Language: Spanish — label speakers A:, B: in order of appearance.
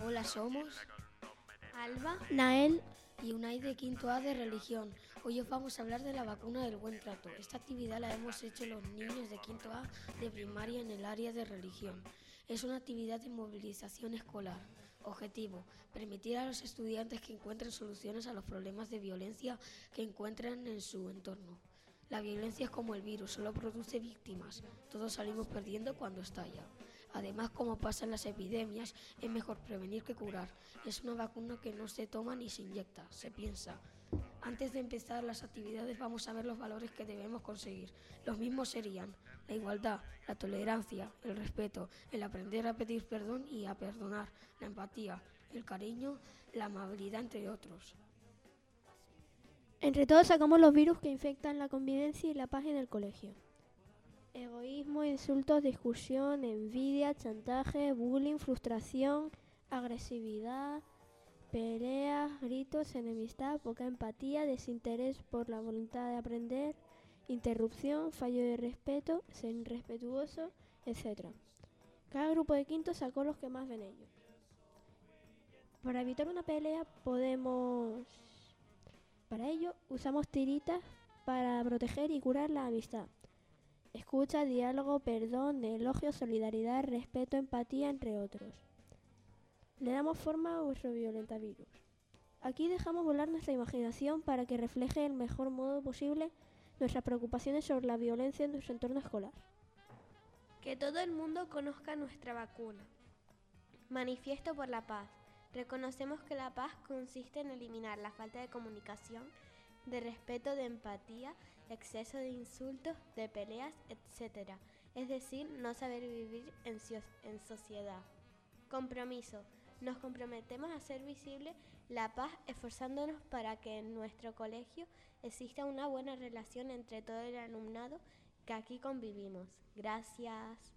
A: Hola, somos
B: Alba,
C: Nael,
A: y Unai de Quinto A de Religión. Hoy os vamos a hablar de la vacuna del buen trato. Esta actividad la hemos hecho los niños de Quinto A de primaria en el área de religión. Es una actividad de movilización escolar. Objetivo, permitir a los estudiantes que encuentren soluciones a los problemas de violencia que encuentran en su entorno. La violencia es como el virus, solo produce víctimas. Todos salimos perdiendo cuando estalla. Además, como pasa en las epidemias, es mejor prevenir que curar. Es una vacuna que no se toma ni se inyecta, se piensa. Antes de empezar las actividades vamos a ver los valores que debemos conseguir. Los mismos serían la igualdad, la tolerancia, el respeto, el aprender a pedir perdón y a perdonar, la empatía, el cariño, la amabilidad, entre otros.
C: entre todos sacamos los virus que infectan la convivencia y la paz en el colegio. Egoísmo, insultos, discusión, envidia, chantaje, bullying, frustración, agresividad, peleas, gritos, enemistad, poca empatía, desinterés por la voluntad de aprender, interrupción, fallo de respeto, ser irrespetuoso, etc. Cada grupo de quinto sacó los que más ven ellos. Para evitar una pelea podemos... Para ello usamos tiritas para proteger y curar la amistad. Escucha, diálogo, perdón, elogio, solidaridad, respeto, empatía, entre otros. Le damos forma a nuestro violentavirus. Aquí dejamos volar nuestra imaginación para que refleje el mejor modo posible nuestras preocupaciones sobre la violencia en nuestro entorno escolar.
B: que todo el mundo conozca nuestra vacuna. Manifiesto por la paz. Reconocemos que la paz consiste en eliminar la falta de comunicación, de respeto, de empatía, exceso de insultos, de peleas, etc. Es decir, no saber vivir en sociedad. Compromiso. Nos comprometemos a hacer visible la paz esforzándonos para que en nuestro colegio exista una buena relación entre todo el alumnado que aquí convivimos. Gracias.